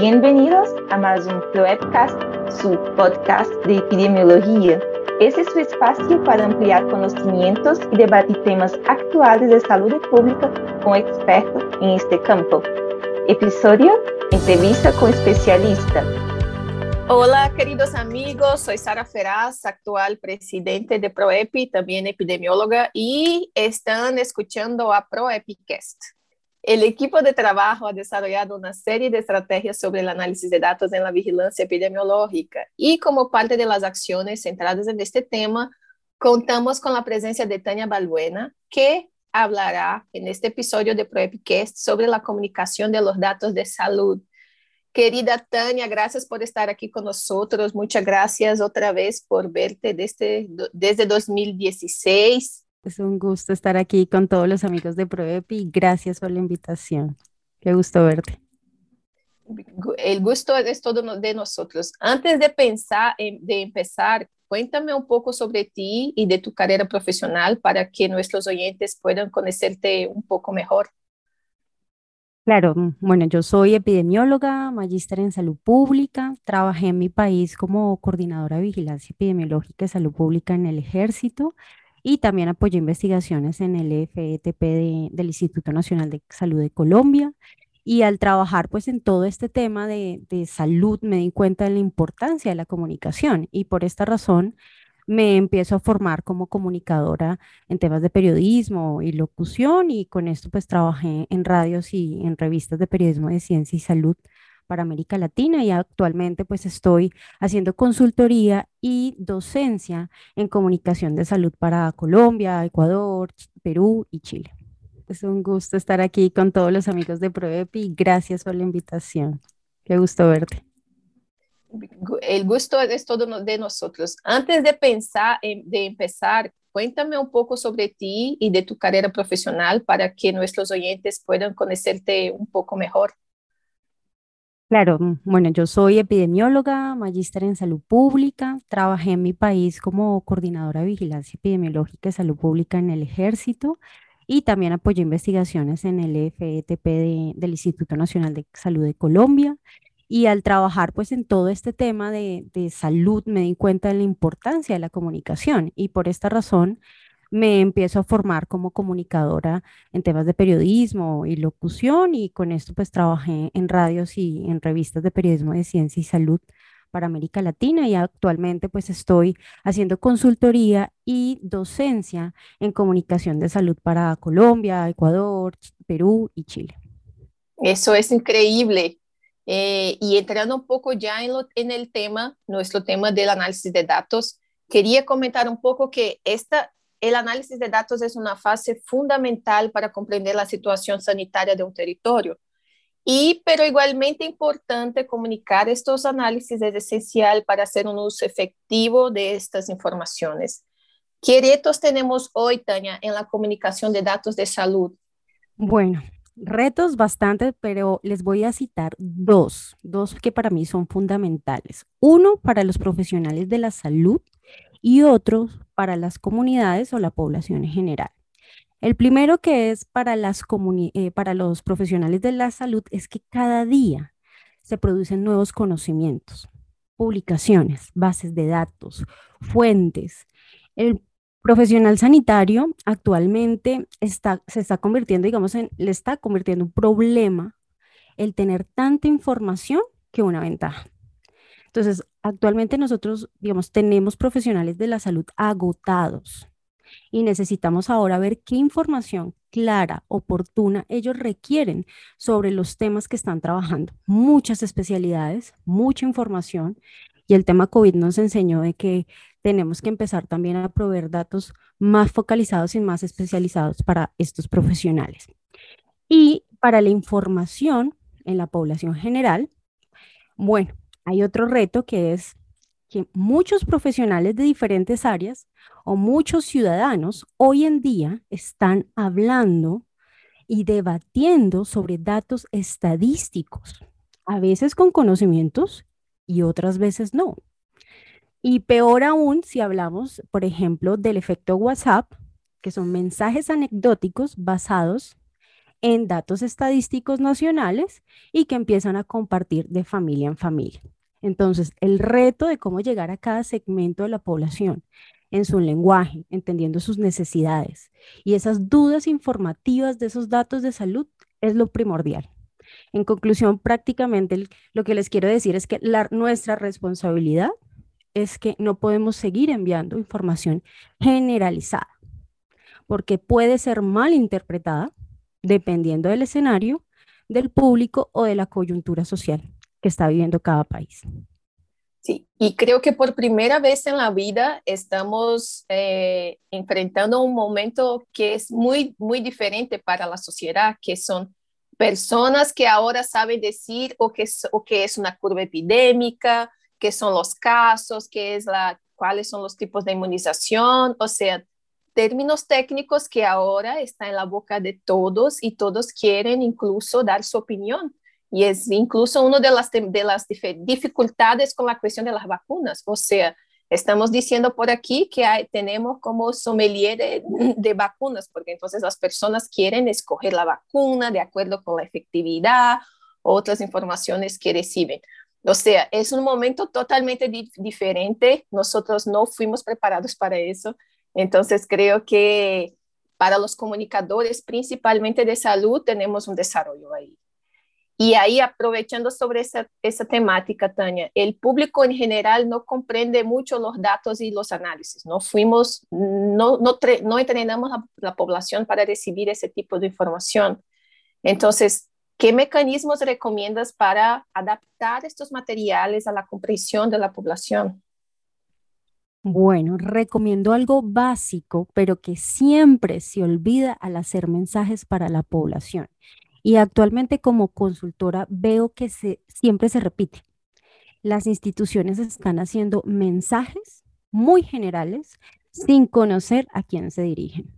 Bienvenidos a más un Proepcast, su podcast de epidemiología. Este es su espacio para ampliar conocimientos y debatir temas actuales de salud pública con expertos en este campo. Episodio, entrevista con especialista. Hola, queridos amigos, soy Sara Feraz, actual presidente de ProEpi, también epidemióloga, y están escuchando a ProEpicast. El equipo de trabajo ha desarrollado una serie de estrategias sobre el análisis de datos en la vigilancia epidemiológica y como parte de las acciones centradas en este tema, contamos con la presencia de Tania Balbuena, que hablará en este episodio de ProEpicast sobre la comunicación de los datos de salud. Querida Tania, gracias por estar aquí con nosotros. Muchas gracias otra vez por verte desde, desde 2016 es un gusto estar aquí con todos los amigos de ProEpi. Gracias por la invitación. Qué gusto verte. El gusto es todo de nosotros. Antes de pensar, de empezar, cuéntame un poco sobre ti y de tu carrera profesional para que nuestros oyentes puedan conocerte un poco mejor. Claro, mm, bueno, yo soy epidemióloga, magíster en salud pública, trabajé en mi país como coordinadora de vigilancia epidemiológica y salud pública en el ejército y también apoyé investigaciones en el FETP del Instituto Nacional de Salud de Colombia. Y al trabajar pues en todo este tema de, de salud me di cuenta de la importancia de la comunicación y por esta razón me empiezo a formar como comunicadora en temas de periodismo y locución y con esto pues trabajé en radios y en revistas de periodismo de ciencia y salud para América Latina y actualmente pues estoy haciendo consultoría y docencia en comunicación de salud para Colombia, Ecuador, Perú y Chile. Es un gusto estar aquí con todos los amigos de ProEpi. Gracias por la invitación. Qué gusto verte. El gusto es todo de nosotros. Antes de pensar, de empezar, cuéntame un poco sobre ti y de tu carrera profesional para que nuestros oyentes puedan conocerte un poco mejor. Claro, mm, bueno, yo soy epidemióloga, magíster en salud pública, trabajé en mi país como coordinadora de vigilancia epidemiológica y salud pública en el ejército y también apoyé investigaciones en el FETP del Instituto Nacional de Salud de Colombia. Y al trabajar pues en todo este tema de, de salud me di cuenta de la importancia de la comunicación y por esta razón me empiezo a formar como comunicadora en temas de periodismo y locución y con esto pues trabajé en radios y en revistas de periodismo de ciencia y salud para América Latina y actualmente pues estoy haciendo consultoría y docencia en comunicación de salud para Colombia, Ecuador, Perú y Chile. Eso es increíble. Eh, y entrando un poco ya en, en el tema, nuestro tema del análisis de datos, quería comentar un poco que esta, el análisis de datos es una fase fundamental para comprender la situación sanitaria de un territorio. Y, pero igualmente importante comunicar estos análisis es esencial para hacer un uso efectivo de estas informaciones. ¿Qué retos tenemos hoy, Tania, en la comunicación de datos de salud? Bueno, retos bastante, pero les voy a citar dos, dos que para mí son fundamentales. Uno para los profesionales de la salud y otros para las comunidades o la población en general. El primero que es eh, para los profesionales de la salud es que cada día se producen nuevos conocimientos, publicaciones, bases de datos, fuentes. El profesional sanitario actualmente se está convirtiendo, digamos, le está convirtiendo un problema el tener tanta información que una ventaja. Entonces, actualmente nosotros, digamos, tenemos profesionales de la salud agotados y necesitamos ahora ver qué información clara, oportuna ellos requieren sobre los temas que están trabajando. Muchas especialidades, mucha información y el tema COVID nos enseñó de que tenemos que empezar también a proveer datos más focalizados y más especializados para estos profesionales. Y para la información en la población general, bueno, hay otro reto que es que muchos profesionales de diferentes áreas o muchos ciudadanos hoy en día están hablando y debatiendo sobre datos estadísticos, a veces con conocimientos y otras veces no. Y peor aún si hablamos, por ejemplo, del efecto WhatsApp, que son mensajes anecdóticos basados en datos estadísticos nacionales y que empiezan a compartir de familia en familia. Entonces, el reto de cómo llegar a cada segmento de la población en su lenguaje, entendiendo sus necesidades y esas dudas informativas de esos datos de salud es lo primordial. En conclusión, prácticamente lo que les quiero decir es que nuestra responsabilidad es que no podemos seguir enviando información generalizada, porque puede ser mal interpretada dependiendo del escenario, del público o de la coyuntura social que está viviendo cada país. Sí, y creo que por primera vez en la vida estamos eh, enfrentando un momento que es muy, muy diferente para la sociedad, que son personas que ahora saben decir o que es, o que es una curva epidémica, qué son los casos, qué es la, cuáles son los tipos de inmunización, o sea, términos técnicos que ahora están en la boca de todos y todos quieren incluso dar su opinión. Y es incluso una de las, de las dificultades con la cuestión de las vacunas. O sea, estamos diciendo por aquí que hay, tenemos como sommelier de, de, vacunas, porque entonces las personas quieren escoger la vacuna de acuerdo con la efectividad, otras informaciones que reciben. O sea, es un momento totalmente di diferente. Nosotros no fuimos preparados para eso. Entonces, creo que para los comunicadores, principalmente de salud, tenemos un desarrollo ahí. Y ahí, aprovechando sobre esa, esa temática, Tania, el público en general no comprende mucho los datos y los análisis. No fuimos, no, no, no entrenamos a la población para recibir ese tipo de información. Entonces, ¿Qué mecanismos recomiendas para adaptar estos materiales a la comprensión de la población? Bueno, recomiendo algo básico, pero que siempre se olvida al hacer mensajes para la población. Y actualmente como consultora veo que siempre se repite. Las instituciones están haciendo mensajes muy generales sin conocer a quién se dirigen.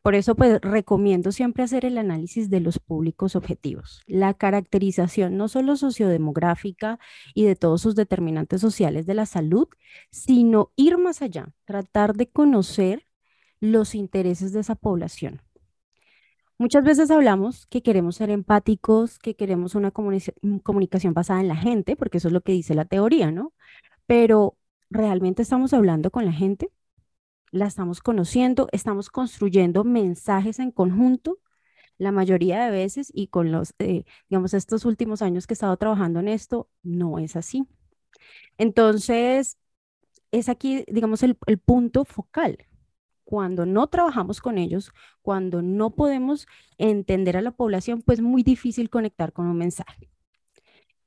Por eso, pues recomiendo siempre hacer el análisis de los públicos objetivos, la caracterización no solo sociodemográfica y de todos sus determinantes sociales de la salud, sino ir más allá, tratar de conocer los intereses de esa población. Muchas veces hablamos que queremos ser empáticos, que queremos una comunicación basada en la gente, porque eso es lo que dice la teoría, ¿no? Pero ¿realmente estamos hablando con la gente? la estamos conociendo, estamos construyendo mensajes en conjunto la mayoría de veces y con los, eh, digamos, estos últimos años que he estado trabajando en esto, no es así. Entonces, es aquí, digamos, el, el punto focal. Cuando no trabajamos con ellos, cuando no podemos entender a la población, pues muy difícil conectar con un mensaje.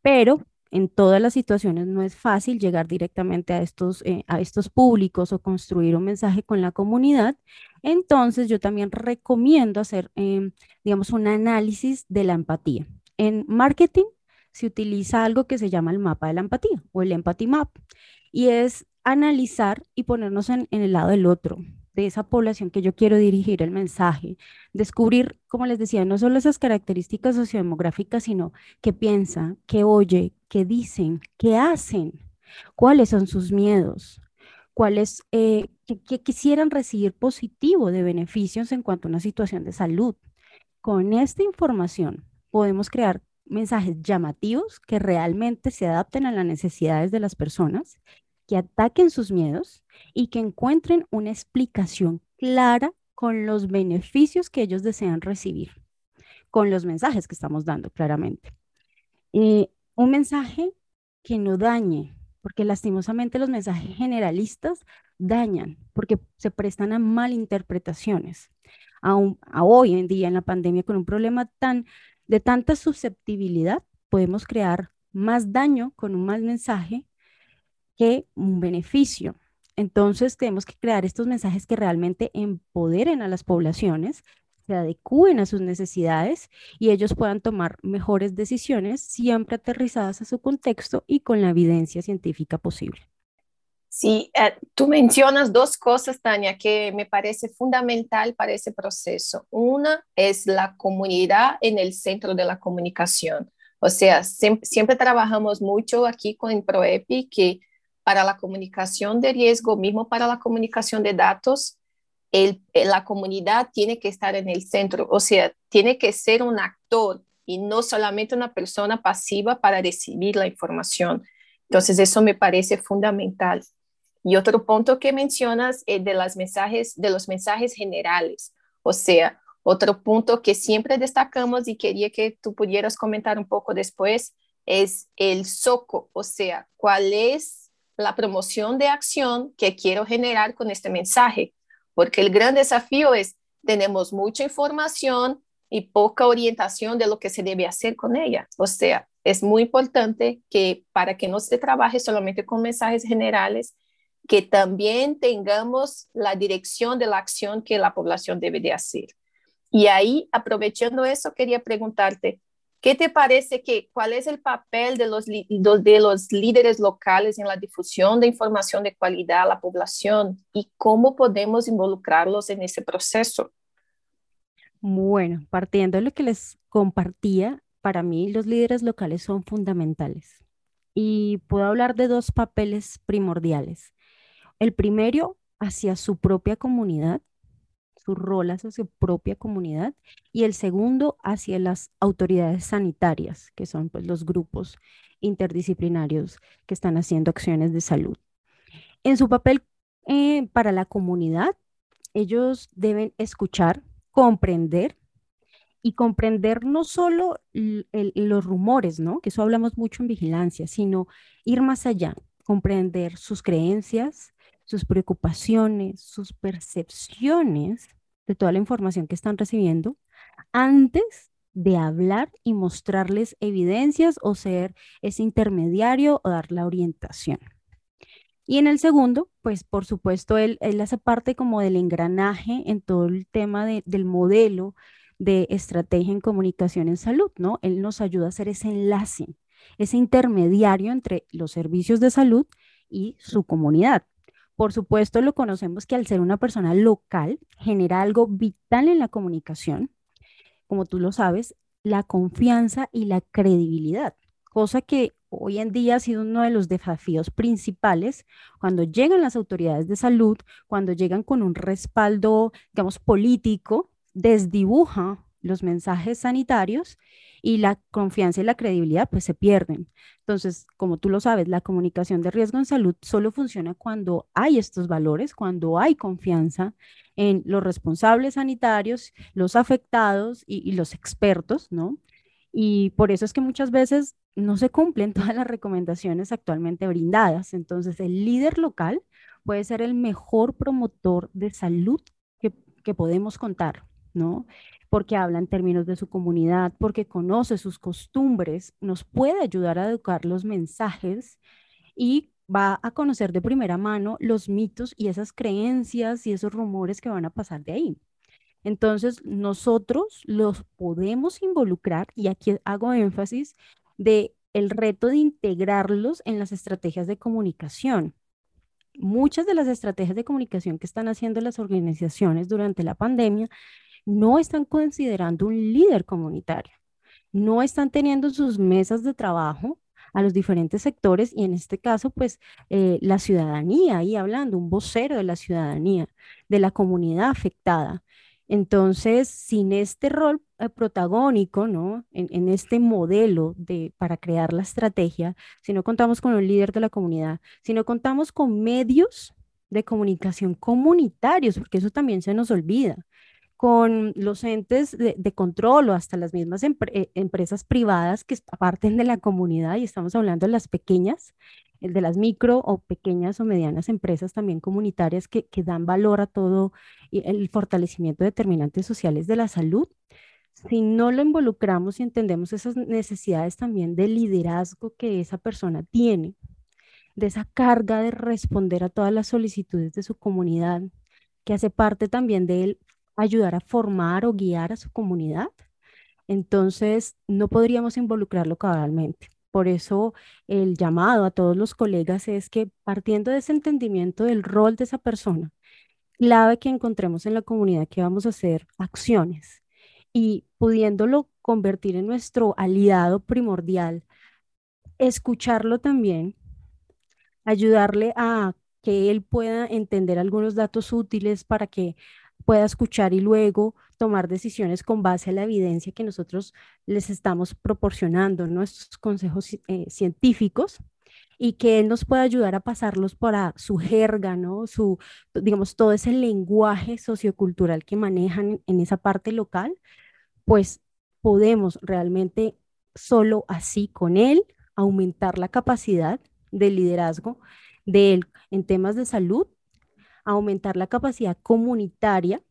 Pero en todas las situaciones no es fácil llegar directamente a estos, eh, a estos públicos o construir un mensaje con la comunidad. Entonces yo también recomiendo hacer, em, digamos, un análisis de la empatía. En marketing se utiliza algo que se llama el mapa de la empatía o el empathy map y es analizar y ponernos en el lado del otro, de esa población que yo quiero dirigir el mensaje, descubrir, como les decía, no solo esas características sociodemográficas, sino qué piensa, qué oye, qué dicen, qué hacen, cuáles son sus miedos, cuáles, eh, qué quisieran recibir positivo de beneficios en cuanto a una situación de salud. Con esta información podemos crear mensajes llamativos que realmente se adapten a las necesidades de las personas que ataquen sus miedos y que encuentren una explicación clara con los beneficios que ellos desean recibir, con los mensajes que estamos dando claramente. Eh, un mensaje que no dañe, porque lastimosamente los mensajes generalistas dañan, porque se prestan a malinterpretaciones. Aún, a hoy en día en la pandemia con un problema tan de tanta susceptibilidad, podemos crear más daño con un mal mensaje un beneficio. Entonces tenemos que crear estos mensajes que realmente empoderen a las poblaciones, se adecúen a sus necesidades y ellos puedan tomar mejores decisiones, siempre aterrizadas a su contexto y con la evidencia científica posible. Sí, eh, tú mencionas dos cosas, Tania, que me parece fundamental para ese proceso. Una es la comunidad en el centro de la comunicación. O sea, siempre, siempre trabajamos mucho aquí con ProEPI que para la comunicación de riesgo, mismo para la comunicación de datos, el, la comunidad tiene que estar en el centro, o sea, tiene que ser un actor y no solamente una persona pasiva para recibir la información. Entonces, eso me parece fundamental. Y otro punto que mencionas es de, las mensajes, de los mensajes generales, o sea, otro punto que siempre destacamos y quería que tú pudieras comentar un poco después es el SOCO, o sea, cuál es la promoción de acción que quiero generar con este mensaje, porque el gran desafío es, tenemos mucha información y poca orientación de lo que se debe hacer con ella. O sea, es muy importante que para que no se trabaje solamente con mensajes generales, que también tengamos la dirección de la acción que la población debe de hacer. Y ahí, aprovechando eso, quería preguntarte, ¿qué te parece que cuál es el papel de los, de los líderes locales en la difusión de información de calidad a la población y cómo podemos involucrarlos en ese proceso? Bueno, partiendo de lo que les compartía, para mí los líderes locales son fundamentales y puedo hablar de dos papeles primordiales. El primero, hacia su propia comunidad, su rol hacia su propia comunidad, y el segundo, hacia las autoridades sanitarias, que son pues, los grupos interdisciplinarios que están haciendo acciones de salud. En su papel eh, para la comunidad, ellos deben escuchar, comprender y comprender no solo los rumores, ¿no? Que eso hablamos mucho en vigilancia, sino ir más allá, comprender sus creencias, sus preocupaciones, sus percepciones de toda la información que están recibiendo antes de hablar y mostrarles evidencias o ser ese intermediario o dar la orientación. Y en el segundo, pues por supuesto, él, hace parte como del engranaje en todo el tema del modelo de estrategia en comunicación en salud, ¿no? Él nos ayuda a hacer ese enlace, ese intermediario entre los servicios de salud y su comunidad. Por supuesto, lo conocemos que al ser una persona local genera algo vital en la comunicación, como tú lo sabes, la confianza y la credibilidad, cosa que hoy en día ha sido uno de los desafíos principales cuando llegan las autoridades de salud, cuando llegan con un respaldo, digamos, político, desdibuja los mensajes sanitarios y la confianza y la credibilidad pues se pierden. Entonces, como tú lo sabes, la comunicación de riesgo en salud solo funciona cuando hay estos valores, cuando hay confianza en los responsables sanitarios, los afectados y, los expertos, ¿no? Y por eso es que muchas veces no se cumplen todas las recomendaciones actualmente brindadas. Entonces, el líder local puede ser el mejor promotor de salud que, que podemos contar, ¿no? Porque habla en términos de su comunidad, porque conoce sus costumbres, nos puede ayudar a educar los mensajes y va a conocer de primera mano los mitos y esas creencias y esos rumores que van a pasar de ahí. Entonces, nosotros los podemos involucrar, y aquí hago énfasis, de el reto de integrarlos en las estrategias de comunicación. Muchas de las estrategias de comunicación que están haciendo las organizaciones durante la pandemia no están considerando un líder comunitario, no están teniendo sus mesas de trabajo a los diferentes sectores y en este caso, pues eh, la ciudadanía, ahí hablando, un vocero de la ciudadanía, de la comunidad afectada. Entonces, sin este rol eh, protagónico, ¿no? En, este modelo de, para crear la estrategia, si no contamos con un líder de la comunidad, si no contamos con medios de comunicación comunitarios, porque eso también se nos olvida con los entes de, control o hasta las mismas eh, empresas privadas que parten de la comunidad, y estamos hablando de las pequeñas, el de las micro o pequeñas o medianas empresas también comunitarias que, que dan valor a todo el fortalecimiento de determinantes sociales de la salud. Si no lo involucramos y entendemos esas necesidades también de liderazgo que esa persona tiene, de esa carga de responder a todas las solicitudes de su comunidad, que hace parte también de él ayudar a formar o guiar a su comunidad, entonces no podríamos involucrarlo cabalmente. Por eso el llamado a todos los colegas es que partiendo de ese entendimiento del rol de esa persona, clave que encontremos en la comunidad que vamos a hacer acciones y pudiéndolo convertir en nuestro aliado primordial, escucharlo también, ayudarle a que él pueda entender algunos datos útiles para que pueda escuchar y luego tomar decisiones con base a la evidencia que nosotros les estamos proporcionando, nuestros consejos eh, científicos y que él nos pueda ayudar a pasarlos para su jerga, ¿no? Su, digamos, todo ese lenguaje sociocultural que manejan en esa parte local, pues podemos realmente solo así con él aumentar la capacidad de liderazgo de él en temas de salud, aumentar la capacidad comunitaria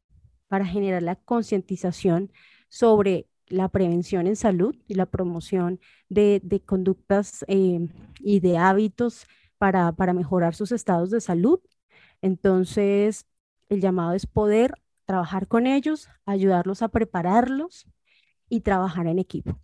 para generar la concientización sobre la prevención en salud y la promoción de, conductas eh, y de hábitos para, para mejorar sus estados de salud. Entonces, el llamado es poder trabajar con ellos, ayudarlos a prepararlos y trabajar en equipo.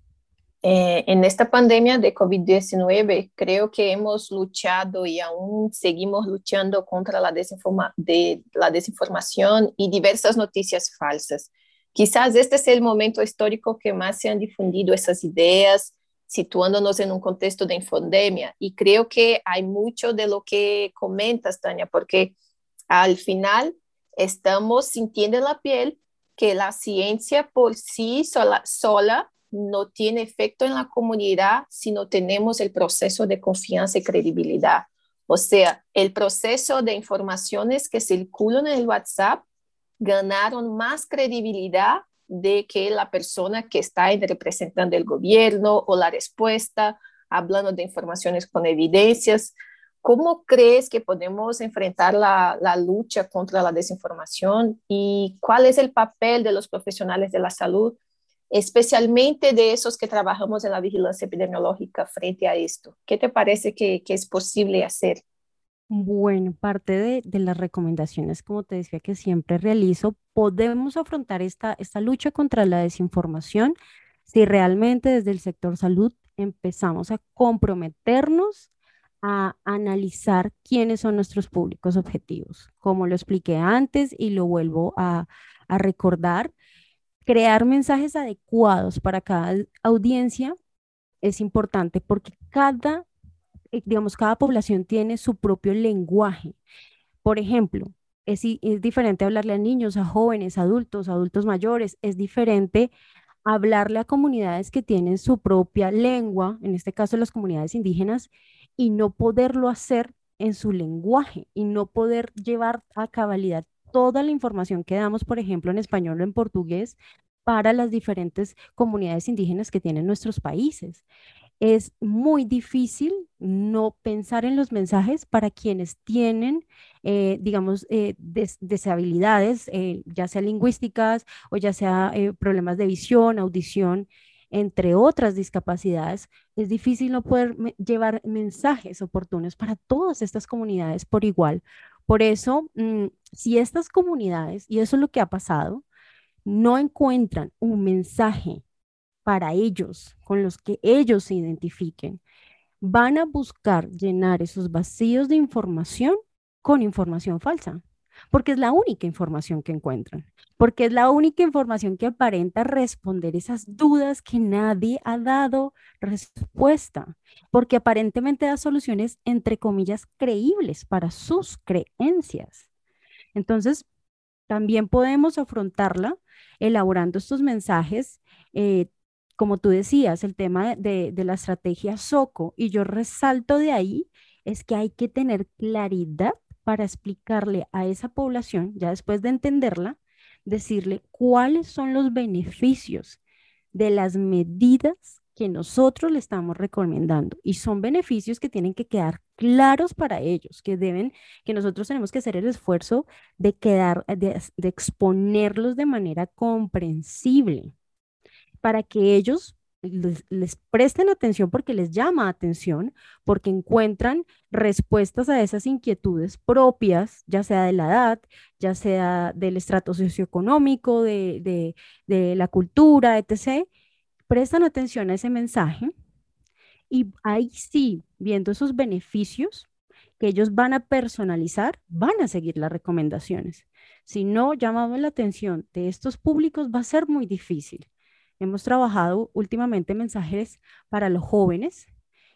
Eh, en esta pandemia de COVID-19, creo que hemos luchado y aún seguimos luchando contra la, desinforma de, la desinformación y diversas noticias falsas. Quizás este es el momento histórico que más se han difundido esas ideas, situándonos en un contexto de infodemia. Y creo que hay mucho de lo que comentas, Tania, porque al final estamos sintiendo en la piel que la ciencia por sí sola, sola no tiene efecto en la comunidad si no tenemos el proceso de confianza y credibilidad. O sea, el proceso de informaciones que circulan en el WhatsApp ganaron más credibilidad de que la persona que está representando el gobierno o la respuesta, hablando de informaciones con evidencias. ¿Cómo crees que podemos enfrentar la, la, lucha contra la desinformación y cuál es el papel de los profesionales de la salud, especialmente de esos que trabajamos en la vigilancia epidemiológica frente a esto? ¿Qué te parece que, es posible hacer? Bueno, parte de, las recomendaciones, como te decía, que siempre realizo, podemos afrontar esta, esta lucha contra la desinformación si realmente desde el sector salud empezamos a comprometernos a analizar quiénes son nuestros públicos objetivos. Como lo expliqué antes y lo vuelvo a recordar, crear mensajes adecuados para cada audiencia es importante porque cada eh, digamos, cada población tiene su propio lenguaje. Por ejemplo, es, es diferente hablarle a niños, a jóvenes, adultos, adultos mayores, es diferente hablarle a comunidades que tienen su propia lengua, en este caso las comunidades indígenas, y no poderlo hacer en su lenguaje y no poder llevar a cabalidad toda la información que damos, por ejemplo, en español o en portugués para las diferentes comunidades indígenas que tienen nuestros países es muy difícil no pensar en los mensajes para quienes tienen, eh, digamos, eh, deshabilidades, eh, ya sea lingüísticas o ya sea problemas de visión, audición, entre otras discapacidades. Es difícil no poder llevar mensajes oportunos para todas estas comunidades por igual. Por eso, mm, si estas comunidades, y eso es lo que ha pasado, no encuentran un mensaje para ellos, con los que ellos se identifiquen. Van a buscar llenar esos vacíos de información con información falsa, porque es la única información que encuentran, porque es la única información que aparenta responder esas dudas que nadie ha dado respuesta, porque aparentemente da soluciones, entre comillas, creíbles para sus creencias. Entonces, también podemos afrontarla elaborando estos mensajes eh, como tú decías, el tema de, la estrategia SOCO, y yo resalto de ahí, es que hay que tener claridad para explicarle a esa población, ya después de entenderla, decirle cuáles son los beneficios de las medidas que nosotros le estamos recomendando. Y son beneficios que tienen que quedar claros para ellos, que deben, que nosotros tenemos que hacer el esfuerzo de quedar, de exponerlos de manera comprensible para que ellos les, presten atención porque les llama atención, porque encuentran respuestas a esas inquietudes propias, ya sea de la edad, ya sea del estrato socioeconómico, de, de la cultura, etc. Prestan atención a ese mensaje y ahí sí, viendo esos beneficios que ellos van a personalizar, van a seguir las recomendaciones. Si no llamamos la atención de estos públicos, va a ser muy difícil. Hemos trabajado últimamente mensajes para los jóvenes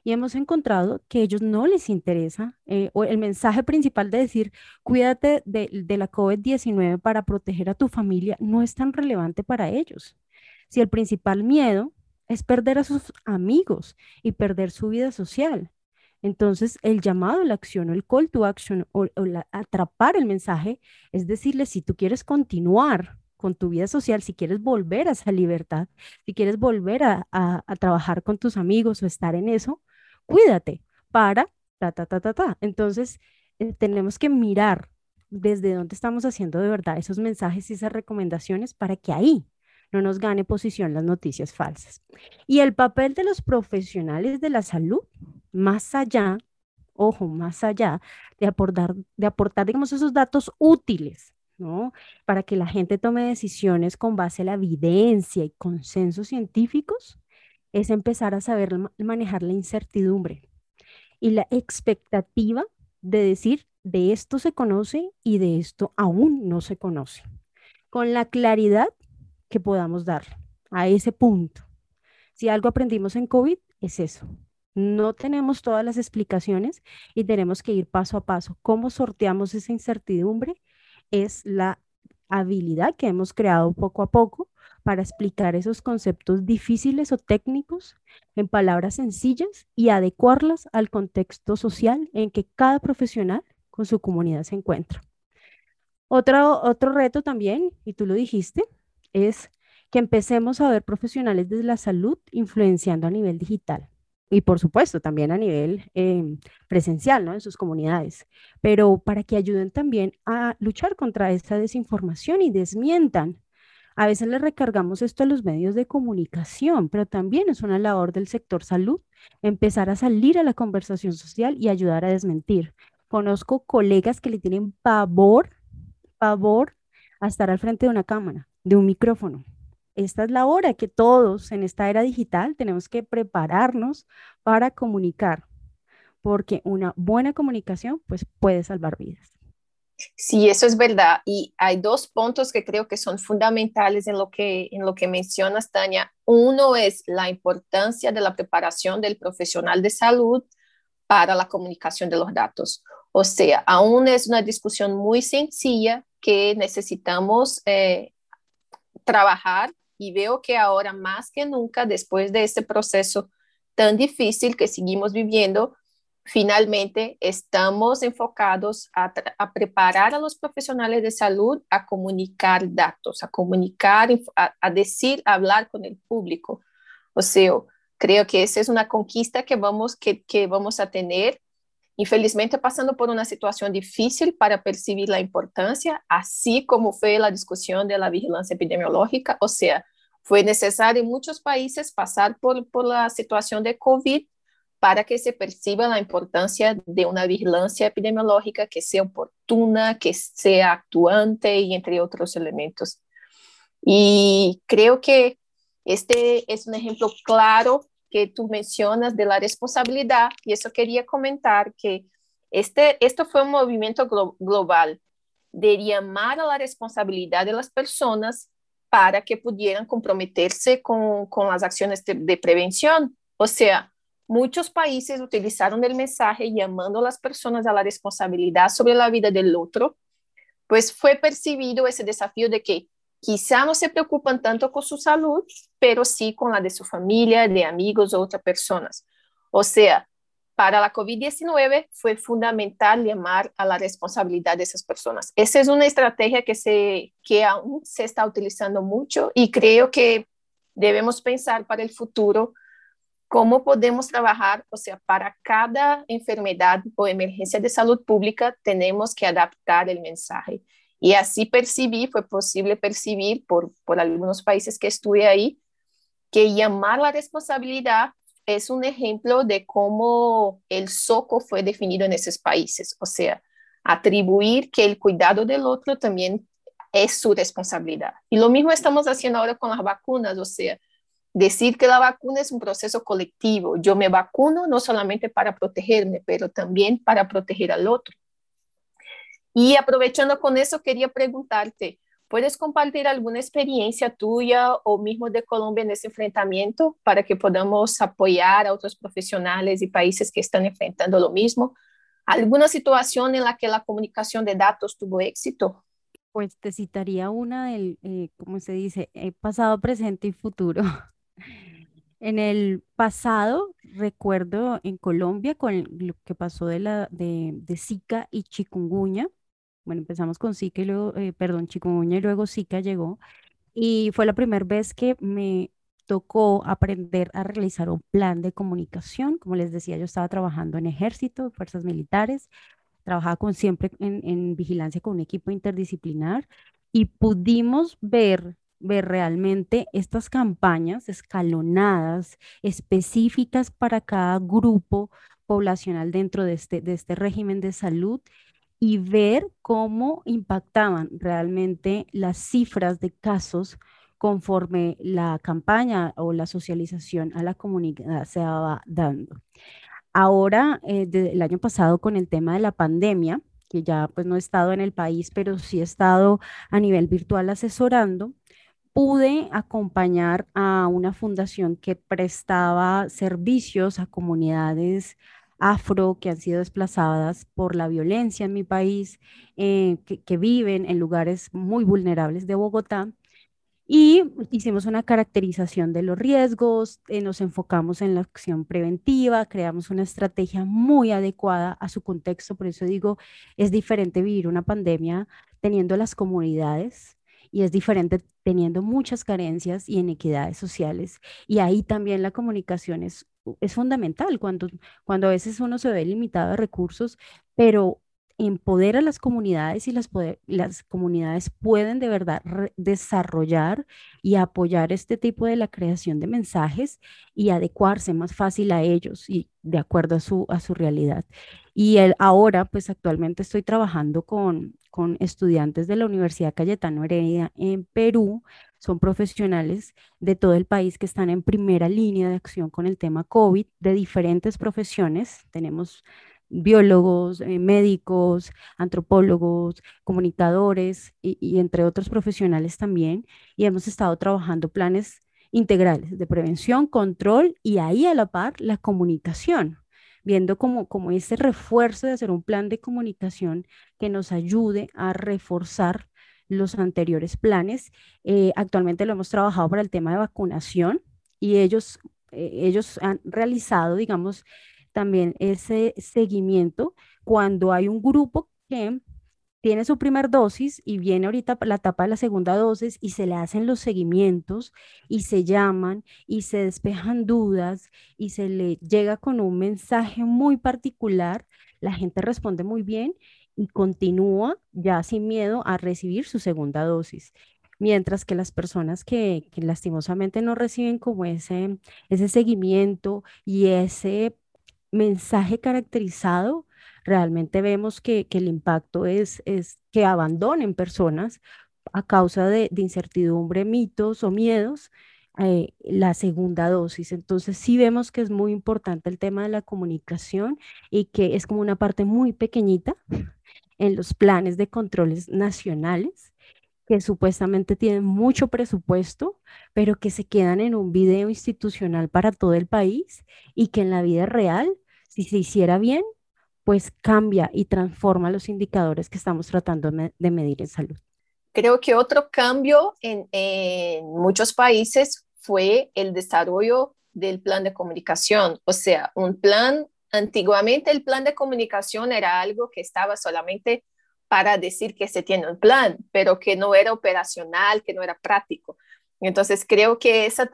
y hemos encontrado que a ellos no les interesa eh, o el mensaje principal de decir cuídate de, la COVID-19 para proteger a tu familia no es tan relevante para ellos. Si el principal miedo es perder a sus amigos y perder su vida social. Entonces, el llamado a la acción o el call to action o, atrapar el mensaje es decirle, si tú quieres continuar con tu vida social, si quieres volver a esa libertad, si quieres volver a, a trabajar con tus amigos o estar en eso, cuídate para ta, ta, ta, ta, ta. Entonces, eh, tenemos que mirar desde dónde estamos haciendo de verdad esos mensajes y esas recomendaciones para que ahí no nos gane posición las noticias falsas. Y el papel de los profesionales de la salud, más allá, ojo, más allá de aportar, de aportar digamos, esos datos útiles Para que la gente tome decisiones con base a la evidencia y consensos científicos, es empezar a saber manejar la incertidumbre y la expectativa de decir, de esto se conoce y de esto aún no se conoce, con la claridad que podamos darle a ese punto. Si algo aprendimos en COVID, es eso. No tenemos todas las explicaciones y tenemos que ir paso a paso. ¿Cómo sorteamos esa incertidumbre? Es la habilidad que hemos creado poco a poco para explicar esos conceptos difíciles o técnicos en palabras sencillas y adecuarlas al contexto social en que cada profesional con su comunidad se encuentra. Otro, otro reto también, y tú lo dijiste, es que empecemos a ver profesionales de la salud influenciando a nivel digital y por supuesto también a nivel em, presencial, ¿no? En sus comunidades, pero para que ayuden también a luchar contra esta desinformación y desmientan. A veces le recargamos esto a los medios de comunicación, pero también es una labor del sector salud empezar a salir a la conversación social y ayudar a desmentir. Conozco colegas que le tienen pavor, pavor a estar al frente de una cámara de un micrófono. Esta es la hora que todos en esta era digital tenemos que prepararnos para comunicar, porque una buena comunicación pues puede salvar vidas. Sí, eso es verdad. Y hay dos puntos que creo que son fundamentales en lo que, en lo que mencionas, Tania. Uno es la importancia de la preparación del profesional de salud para la comunicación de los datos. O sea, aún es una discusión muy sencilla que necesitamos eh, trabajar y veo que ahora más que nunca, después de este proceso tan difícil que seguimos viviendo, finalmente estamos enfocados a, preparar a los profesionales de salud a comunicar datos, a comunicar, a, decir, a hablar con el público. O sea, creo que esa es una conquista que vamos, que, que vamos a tener infelizmente pasando por una situación difícil para percibir la importancia, así como fue la discusión de la vigilancia epidemiológica, o sea, fue necesario en muchos países pasar por, por la situación de COVID para que se perciba la importancia de una vigilancia epidemiológica que sea oportuna, que sea actuante y entre otros elementos. Y creo que este es un ejemplo claro que tú mencionas de la responsabilidad, y eso quería comentar que este, esto fue un movimiento global de llamar a la responsabilidad de las personas para que pudieran comprometerse con, con las acciones de, de, prevención. O sea, muchos países utilizaron el mensaje llamando a las personas a la responsabilidad sobre la vida del otro, pues fue percibido ese desafío de que quizá no se preocupan tanto con su salud, pero sí con la de su familia, de amigos o otras personas. O sea, para la COVID-19 fue fundamental llamar a la responsabilidad de esas personas. Esa es una estrategia que, se, que aún se está utilizando mucho y creo que debemos pensar para el futuro cómo podemos trabajar, o sea, para cada enfermedad o emergencia de salud pública tenemos que adaptar el mensaje. Y así percibí, fue posible percibir por, por algunos países que estuve ahí, que llamar la responsabilidad es un ejemplo de cómo el SOCO fue definido en esos países, o sea, atribuir que el cuidado del otro también es su responsabilidad. Y lo mismo estamos haciendo ahora con las vacunas, o sea, decir que la vacuna es un proceso colectivo. Yo me vacuno no solamente para protegerme, pero también para proteger al otro. Y aprovechando con eso, quería preguntarte, ¿Puedes compartir alguna experiencia tuya o mismo de Colombia en ese enfrentamiento para que podamos apoyar a otros profesionales y países que están enfrentando lo mismo? ¿Alguna situación en la que la comunicación de datos tuvo éxito? Pues te citaría una del, eh, como se dice, eh, pasado, presente y futuro. En el pasado, recuerdo en Colombia con lo que pasó de, la, de, de Zika y chikungunya, bueno, empezamos con Zika y luego, eh, perdón, chikungunya y luego Zika llegó. Y fue la primera vez que me tocó aprender a realizar un plan de comunicación. Como les decía, yo estaba trabajando en ejército, fuerzas militares, trabajaba con, siempre en, en vigilancia con un equipo interdisciplinar y pudimos ver ver realmente estas campañas escalonadas, específicas para cada grupo poblacional dentro de este, de este régimen de salud y ver cómo impactaban realmente las cifras de casos conforme la campaña o la socialización a la comunidad se va dando. Ahora, eh, el año pasado con el tema de la pandemia, que ya pues no he estado en el país, pero sí he estado a nivel virtual asesorando, pude acompañar a una fundación que prestaba servicios a comunidades afro que han sido desplazadas por la violencia en mi país, eh, que, viven en lugares muy vulnerables de Bogotá. Y hicimos una caracterización de los riesgos, eh, nos enfocamos en la acción preventiva, creamos una estrategia muy adecuada a su contexto. Por eso digo, es diferente vivir una pandemia teniendo las comunidades y es diferente teniendo muchas carencias y inequidades sociales. Y ahí también la comunicación es es fundamental cuando, cuando a veces uno se ve limitado de recursos, pero empodera a las comunidades y las, las comunidades pueden de verdad desarrollar y apoyar este tipo de la creación de mensajes y adecuarse más fácil a ellos y de acuerdo a su, a su realidad. Y el, ahora, pues actualmente estoy trabajando con, con estudiantes de la Universidad Cayetano Heredia en Perú son profesionales de todo el país que están en primera línea de acción con el tema COVID, de diferentes profesiones. Tenemos biólogos, eh, médicos, antropólogos, comunicadores y, entre otros profesionales también. Y hemos estado trabajando planes integrales de prevención, control y ahí a la par la comunicación viendo como, como ese refuerzo de hacer un plan de comunicación que nos ayude a reforzar los anteriores planes. Eh, actualmente lo hemos trabajado para el tema de vacunación y ellos, eh, ellos han realizado, digamos, también ese seguimiento cuando hay un grupo que tiene su primer dosis y viene ahorita la etapa de la segunda dosis y se le hacen los seguimientos y se llaman y se despejan dudas y se le llega con un mensaje muy particular, la gente responde muy bien y continúa ya sin miedo a recibir su segunda dosis. Mientras que las personas que, lastimosamente no reciben como ese, ese seguimiento y ese mensaje caracterizado, realmente vemos que, el impacto es, es que abandonen personas a causa de, incertidumbre, mitos o miedos eh, la segunda dosis. Entonces sí vemos que es muy importante el tema de la comunicación y que es como una parte muy pequeñita en los planes de controles nacionales que supuestamente tienen mucho presupuesto, pero que se quedan en un video institucional para todo el país y que en la vida real, si se hiciera bien, pues cambia y transforma los indicadores que estamos tratando de medir en salud. Creo que otro cambio en, en muchos países fue el desarrollo del plan de comunicación, o sea, un plan Antiguamente el plan de comunicación era algo que estaba solamente para decir que se tiene un plan, pero que no era operacional, que no era práctico. Entonces creo que esa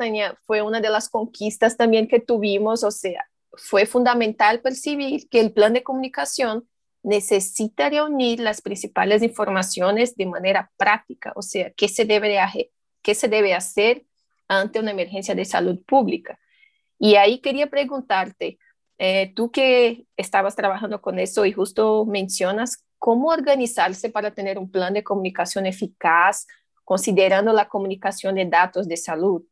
fue una de las conquistas también que tuvimos, o sea, fue fundamental percibir que el plan de comunicación necesita reunir las principales informaciones de manera práctica, o sea, qué se debe, qué se debe hacer ante una emergencia de salud pública. Y ahí quería preguntarte, eh, tú que estabas trabajando con eso y justo mencionas cómo organizarse para tener un plan de comunicación eficaz, considerando la comunicación de datos de salud.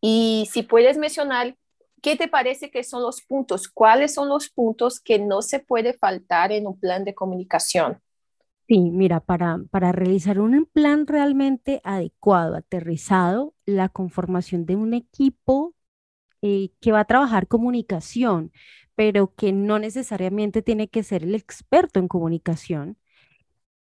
Y si puedes mencionar, ¿qué te parece que son los puntos? ¿Cuáles son los puntos que no se puede faltar en un plan de comunicación? Sí, mira, para, para realizar un plan realmente adecuado, aterrizado, la conformación de un equipo eh, que va a trabajar comunicación, pero que no necesariamente tiene que ser el experto en comunicación.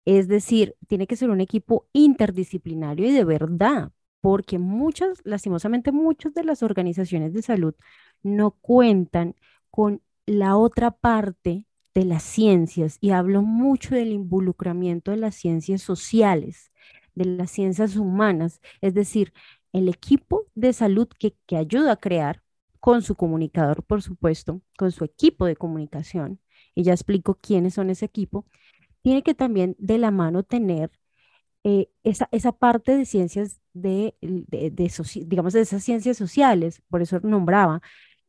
Es decir, tiene que ser un equipo interdisciplinario y de verdad, porque muchas, lastimosamente, muchas de las organizaciones de salud no cuentan con la otra parte de las ciencias y hablo mucho del involucramiento de las ciencias sociales, de las ciencias humanas, es decir, el equipo de salud que, que ayuda a crear con su comunicador, por supuesto, con su equipo de comunicación, y ya explico quiénes son ese equipo, tiene que también de la mano tener eh, esa, esa, parte de ciencias de, de, de digamos, de esas ciencias sociales, por eso nombraba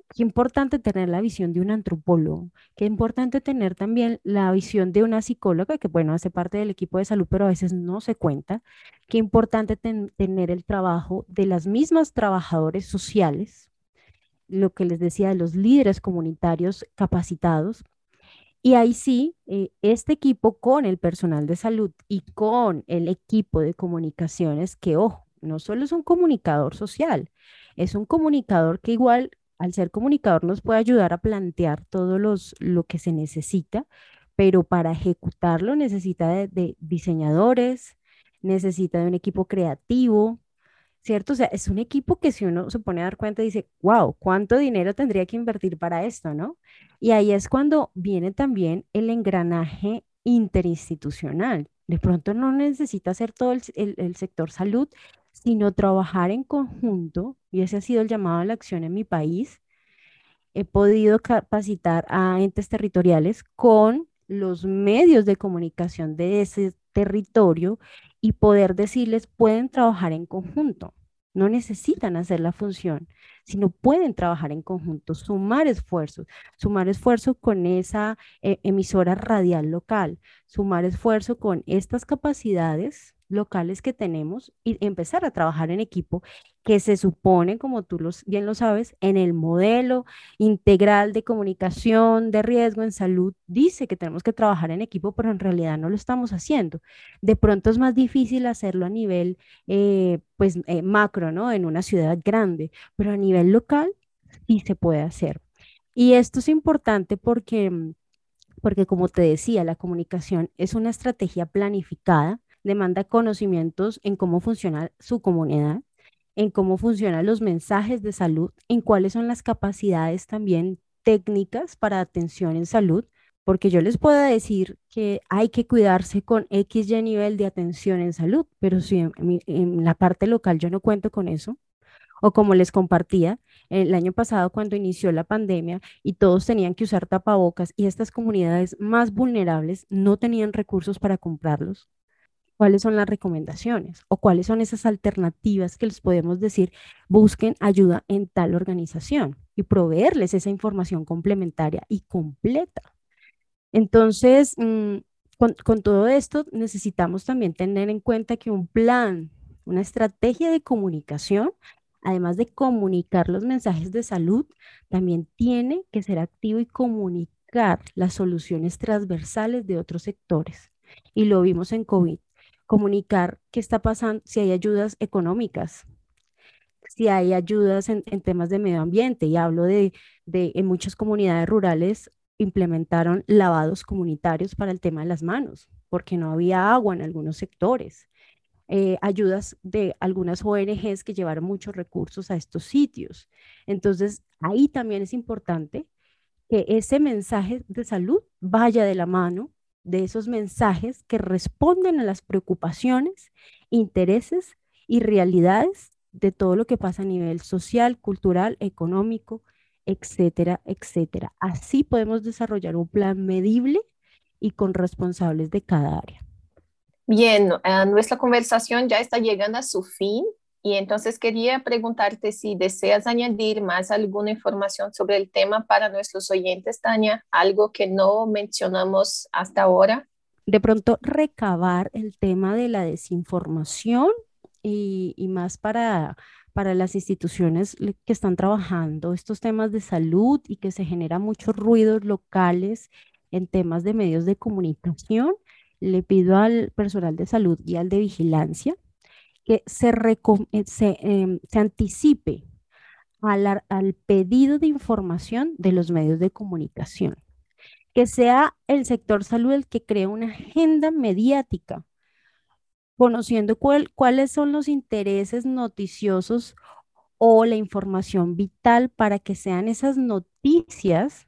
Qué importante tener la visión de un antropólogo, qué importante tener también la visión de una psicóloga, que bueno, hace parte del equipo de salud, pero a veces no se cuenta. Qué importante tener el trabajo de las mismas trabajadores sociales, lo que les decía de los líderes comunitarios capacitados. Y ahí sí, eh, este equipo con el personal de salud y con el equipo de comunicaciones, que ojo, no solo es un comunicador social, es un comunicador que igual al ser comunicador nos puede ayudar a plantear todo los, lo que se necesita, pero para ejecutarlo necesita de, diseñadores, necesita de un equipo creativo, ¿cierto? O sea, es un equipo que si uno se pone a dar cuenta dice, wow, ¿cuánto dinero tendría que invertir para esto, no? Y ahí es cuando viene también el engranaje interinstitucional. De pronto no necesita hacer todo el, el sector salud, sino trabajar en conjunto, y ese ha sido el llamado a la acción en mi país. He podido capacitar a entes territoriales con los medios de comunicación de ese territorio y poder decirles, pueden trabajar en conjunto. No necesitan hacer la función, sino pueden trabajar en conjunto, sumar esfuerzos, sumar esfuerzos con esa eh, emisora radial local, sumar esfuerzo con estas capacidades locales que tenemos y empezar a trabajar en equipo que se supone, como tú los, bien lo sabes, en el modelo integral de comunicación de riesgo en salud, dice que tenemos que trabajar en equipo, pero en realidad no lo estamos haciendo. De pronto es más difícil hacerlo a nivel, eh, pues, eh, macro, ¿no? En una ciudad grande, pero a nivel local sí se puede hacer. Y esto es importante porque, porque como te decía, la comunicación es una estrategia planificada demanda conocimientos en cómo funciona su comunidad, en cómo funcionan los mensajes de salud, en cuáles son las capacidades también técnicas para atención en salud, porque yo les puedo decir que hay que cuidarse con X y nivel de atención en salud, pero si en, la parte local yo no cuento con eso, o como les compartía, el año pasado cuando inició la pandemia y todos tenían que usar tapabocas y estas comunidades más vulnerables no tenían recursos para comprarlos, cuáles son las recomendaciones o cuáles son esas alternativas que les podemos decir, busquen ayuda en tal organización y proveerles esa información complementaria y completa. Entonces, mm, con, con todo esto, necesitamos también tener en cuenta que un plan, una estrategia de comunicación, además de comunicar los mensajes de salud, también tiene que ser activo y comunicar las soluciones transversales de otros sectores. Y lo vimos en COVID comunicar qué está pasando, si hay ayudas económicas, si hay ayudas en, temas de medio ambiente. Y hablo de, de, en muchas comunidades rurales implementaron lavados comunitarios para el tema de las manos, porque no había agua en algunos sectores. Eh, ayudas de algunas ONGs que llevaron muchos recursos a estos sitios. Entonces, ahí también es importante que ese mensaje de salud vaya de la mano de esos mensajes que responden a las preocupaciones, intereses y realidades de todo lo que pasa a nivel social, cultural, económico, etcétera, etcétera. Así podemos desarrollar un plan medible y con responsables de cada área. Bien, eh, nuestra conversación ya está llegando a su fin. Y entonces quería preguntarte si deseas añadir más alguna información sobre el tema para nuestros oyentes, Tania, algo que no mencionamos hasta ahora. De pronto, recabar el tema de la desinformación y, más para, para las instituciones que están trabajando estos temas de salud y que se genera muchos ruidos locales en temas de medios de comunicación le pido al personal de salud y al de vigilancia que se, eh, em, se, anticipe al, al pedido de información de los medios de comunicación, que sea el sector salud el que cree una agenda mediática, conociendo cuáles son los intereses noticiosos o la información vital para que sean esas noticias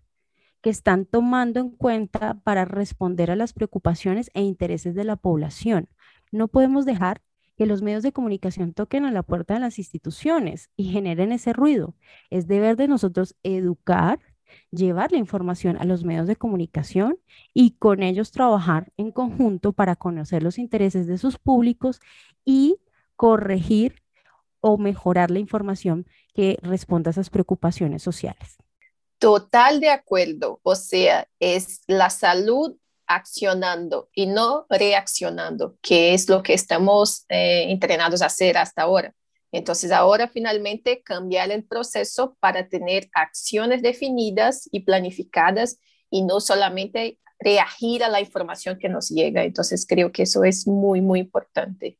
que están tomando en cuenta para responder a las preocupaciones e intereses de la población. No podemos dejar que los medios de comunicación toquen a la puerta de las instituciones y generen ese ruido. Es deber de nosotros educar, llevar la información a los medios de comunicación y con ellos trabajar en conjunto para conocer los intereses de sus públicos y corregir o mejorar la información que responda a esas preocupaciones sociales. Total de acuerdo, o sea, es la salud accionando y no reaccionando, que es lo que estamos eh, entrenados a hacer hasta ahora. Entonces, ahora finalmente cambiar el proceso para tener acciones definidas y planificadas y no solamente reagir a la información que nos llega. Entonces, creo que eso es muy, muy importante.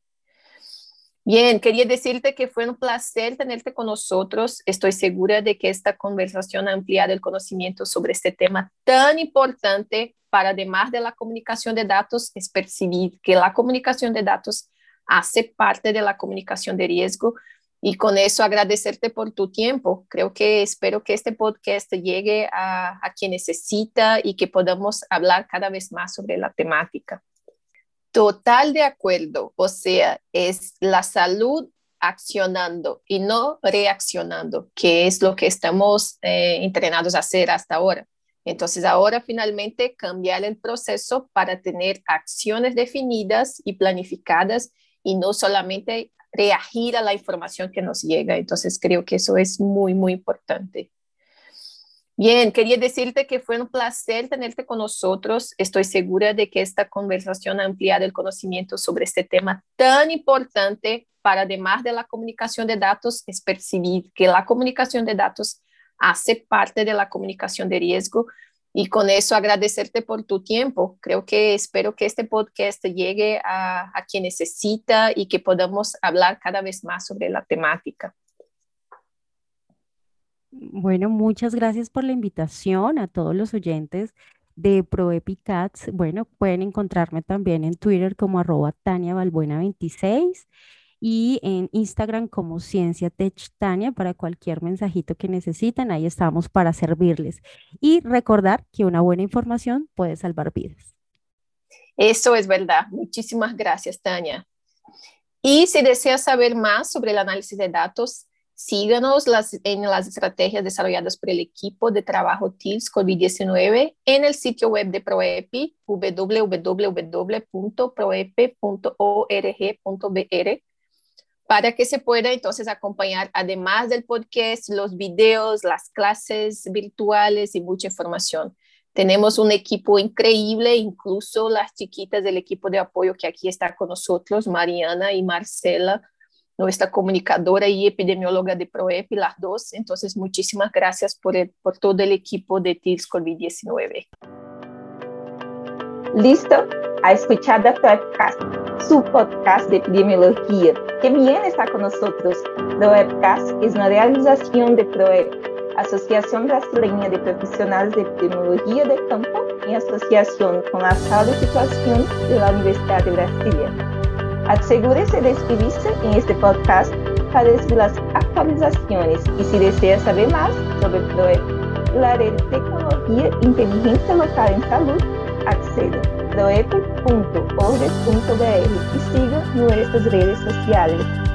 Bien, quería decirte que fue un placer tenerte con nosotros. Estoy segura de que esta conversación ha ampliado el conocimiento sobre este tema tan importante para, además de la comunicación de datos, es percibir que la comunicación de datos hace parte de la comunicación de riesgo. Y con eso agradecerte por tu tiempo. Creo que espero que este podcast llegue a, a quien necesita y que podamos hablar cada vez más sobre la temática. Total de acuerdo, o sea, es la salud accionando y no reaccionando, que es lo que estamos eh, entrenados a hacer hasta ahora. Entonces, ahora finalmente cambiar el proceso para tener acciones definidas y planificadas y no solamente reagir a la información que nos llega. Entonces, creo que eso es muy, muy importante. Bien, quería decirte que fue un placer tenerte con nosotros. Estoy segura de que esta conversación ha ampliado el conocimiento sobre este tema tan importante para, además de la comunicación de datos, es percibir que la comunicación de datos hace parte de la comunicación de riesgo. Y con eso agradecerte por tu tiempo. Creo que espero que este podcast llegue a, a quien necesita y que podamos hablar cada vez más sobre la temática. Bueno, muchas gracias por la invitación a todos los oyentes de ProEpicats. Bueno, pueden encontrarme también en Twitter como arroba Tania 26 y en Instagram como Ciencia Tech Tania para cualquier mensajito que necesiten. Ahí estamos para servirles. Y recordar que una buena información puede salvar vidas. Eso es verdad. Muchísimas gracias, Tania. Y si deseas saber más sobre el análisis de datos, Síganos en las estrategias desarrolladas por el equipo de trabajo TILS COVID-19 en el sitio web de ProEPI, www.proepi.org.br, para que se pueda entonces acompañar, además del podcast, los videos, las clases virtuales y mucha información. Tenemos un equipo increíble, incluso las chiquitas del equipo de apoyo que aquí está con nosotros, Mariana y Marcela nuestra comunicadora y epidemióloga de ProEP, las dos. Entonces, muchísimas gracias por, por todo el equipo de TILS COVID-19. Listo, a escuchar a ProEPcast, su podcast de epidemiología, que bien está con nosotros. ProEPcast es una realización de ProEP, Asociación Brasileña de Profesionales de Epidemiología de Campo, en asociación con la Sala de Situación de la Universidad de Brasilia. Asegúrese de inscribirse en este podcast para recibir las actualizaciones y si desea saber más sobre de tecnología inteligencia local en salud, acceda a proep.org.br y siga nuestras redes sociales.